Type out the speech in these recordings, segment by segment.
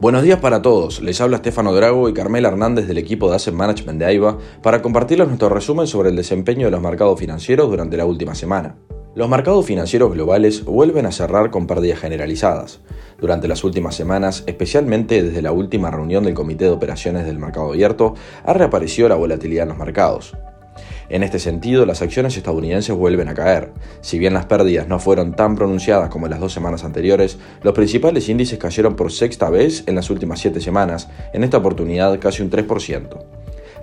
Buenos días para todos, les habla Estefano Drago y Carmela Hernández del equipo de Asset Management de AIBA para compartirles nuestro resumen sobre el desempeño de los mercados financieros durante la última semana. Los mercados financieros globales vuelven a cerrar con pérdidas generalizadas. Durante las últimas semanas, especialmente desde la última reunión del Comité de Operaciones del Mercado Abierto, ha reaparecido la volatilidad en los mercados. En este sentido, las acciones estadounidenses vuelven a caer. Si bien las pérdidas no fueron tan pronunciadas como en las dos semanas anteriores, los principales índices cayeron por sexta vez en las últimas siete semanas, en esta oportunidad casi un 3%.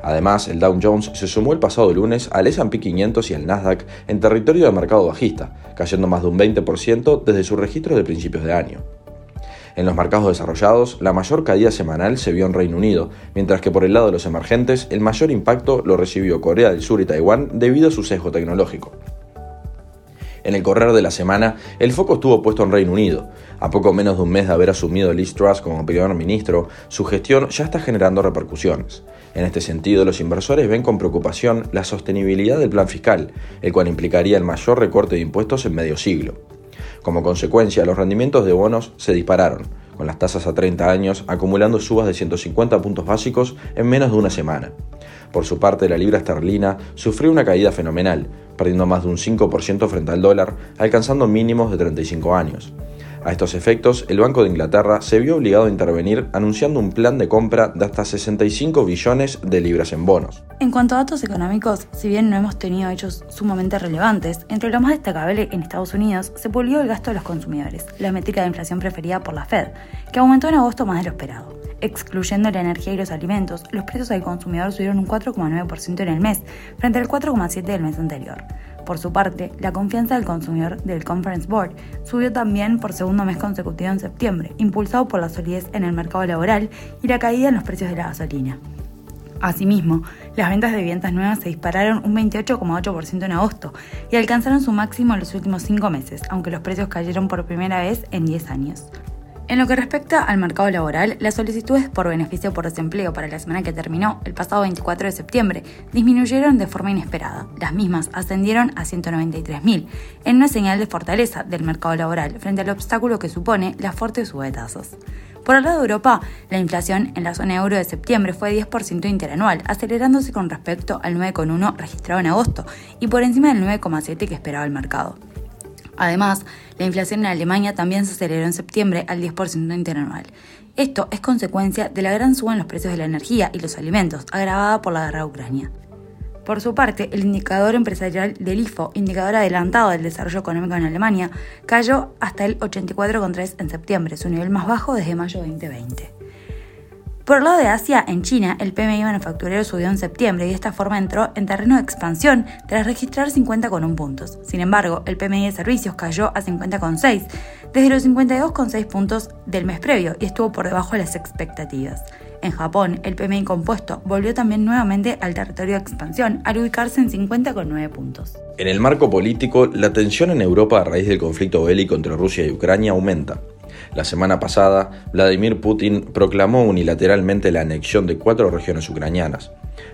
Además, el Dow Jones se sumó el pasado lunes al S&P 500 y al Nasdaq en territorio de mercado bajista, cayendo más de un 20% desde su registro de principios de año. En los mercados desarrollados, la mayor caída semanal se vio en Reino Unido, mientras que por el lado de los emergentes, el mayor impacto lo recibió Corea del Sur y Taiwán debido a su sesgo tecnológico. En el correr de la semana, el foco estuvo puesto en Reino Unido. A poco menos de un mes de haber asumido Liz Truss como primer ministro, su gestión ya está generando repercusiones. En este sentido, los inversores ven con preocupación la sostenibilidad del plan fiscal, el cual implicaría el mayor recorte de impuestos en medio siglo. Como consecuencia, los rendimientos de bonos se dispararon, con las tasas a 30 años acumulando subas de 150 puntos básicos en menos de una semana. Por su parte, la libra esterlina sufrió una caída fenomenal, perdiendo más de un 5% frente al dólar, alcanzando mínimos de 35 años. A estos efectos, el Banco de Inglaterra se vio obligado a intervenir anunciando un plan de compra de hasta 65 billones de libras en bonos. En cuanto a datos económicos, si bien no hemos tenido hechos sumamente relevantes, entre lo más destacable en Estados Unidos se publicó el gasto de los consumidores, la métrica de inflación preferida por la Fed, que aumentó en agosto más de lo esperado. Excluyendo la energía y los alimentos, los precios al consumidor subieron un 4,9% en el mes, frente al 4,7% del mes anterior. Por su parte, la confianza del consumidor del Conference Board subió también por segundo mes consecutivo en septiembre, impulsado por la solidez en el mercado laboral y la caída en los precios de la gasolina. Asimismo, las ventas de viviendas nuevas se dispararon un 28,8% en agosto y alcanzaron su máximo en los últimos cinco meses, aunque los precios cayeron por primera vez en 10 años. En lo que respecta al mercado laboral, las solicitudes por beneficio por desempleo para la semana que terminó, el pasado 24 de septiembre, disminuyeron de forma inesperada. Las mismas ascendieron a 193.000, en una señal de fortaleza del mercado laboral frente al obstáculo que supone la fuerte suba de tasas. Por el lado de Europa, la inflación en la zona euro de septiembre fue de 10% interanual, acelerándose con respecto al 9,1 registrado en agosto y por encima del 9,7 que esperaba el mercado. Además, la inflación en Alemania también se aceleró en septiembre al 10% interanual. Esto es consecuencia de la gran suba en los precios de la energía y los alimentos, agravada por la guerra de Ucrania. Por su parte, el indicador empresarial del IFO, indicador adelantado del desarrollo económico en Alemania, cayó hasta el 84,3 en septiembre, su nivel más bajo desde mayo de 2020. Por el lado de Asia, en China, el PMI manufacturero subió en septiembre y de esta forma entró en terreno de expansión tras registrar 50,1 puntos. Sin embargo, el PMI de servicios cayó a 50,6 desde los 52,6 puntos del mes previo y estuvo por debajo de las expectativas. En Japón, el PMI compuesto volvió también nuevamente al territorio de expansión al ubicarse en 50,9 puntos. En el marco político, la tensión en Europa a raíz del conflicto bélico entre Rusia y Ucrania aumenta. La semana pasada, Vladimir Putin proclamó unilateralmente la anexión de cuatro regiones ucranianas.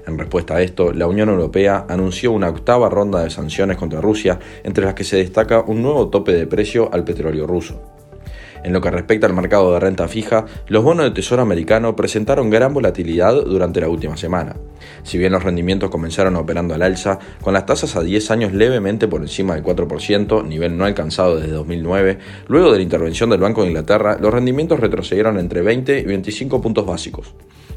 En respuesta a esto, la Unión Europea anunció una octava ronda de sanciones contra Rusia, entre las que se destaca un nuevo tope de precio al petróleo ruso. En lo que respecta al mercado de renta fija, los bonos de tesoro americano presentaron gran volatilidad durante la última semana. Si bien los rendimientos comenzaron operando al alza, con las tasas a 10 años levemente por encima del 4%, nivel no alcanzado desde 2009, luego de la intervención del Banco de Inglaterra, los rendimientos retrocedieron entre 20 y 25 puntos básicos.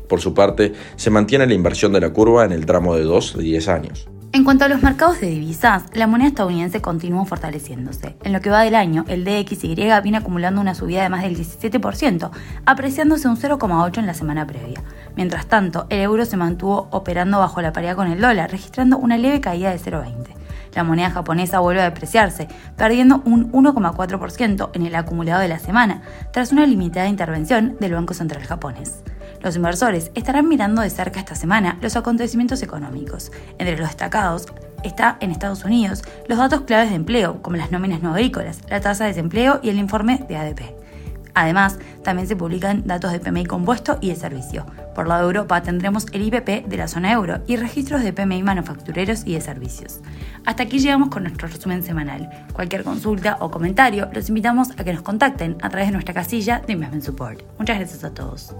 Por su parte, se mantiene la inversión de la curva en el tramo de 2 de 10 años. En cuanto a los mercados de divisas, la moneda estadounidense continuó fortaleciéndose. En lo que va del año, el DXY viene acumulando una subida de más del 17%, apreciándose un 0,8 en la semana previa. Mientras tanto, el euro se mantuvo operando bajo la paridad con el dólar, registrando una leve caída de 0,20. La moneda japonesa vuelve a depreciarse, perdiendo un 1,4% en el acumulado de la semana, tras una limitada intervención del Banco Central japonés. Los inversores estarán mirando de cerca esta semana los acontecimientos económicos. Entre los destacados está en Estados Unidos los datos claves de empleo, como las nóminas no agrícolas, la tasa de desempleo y el informe de ADP. Además, también se publican datos de PMI compuesto y de servicio. Por lado de Europa tendremos el IPP de la zona euro y registros de PMI manufactureros y de servicios. Hasta aquí llegamos con nuestro resumen semanal. Cualquier consulta o comentario los invitamos a que nos contacten a través de nuestra casilla de Investment Support. Muchas gracias a todos.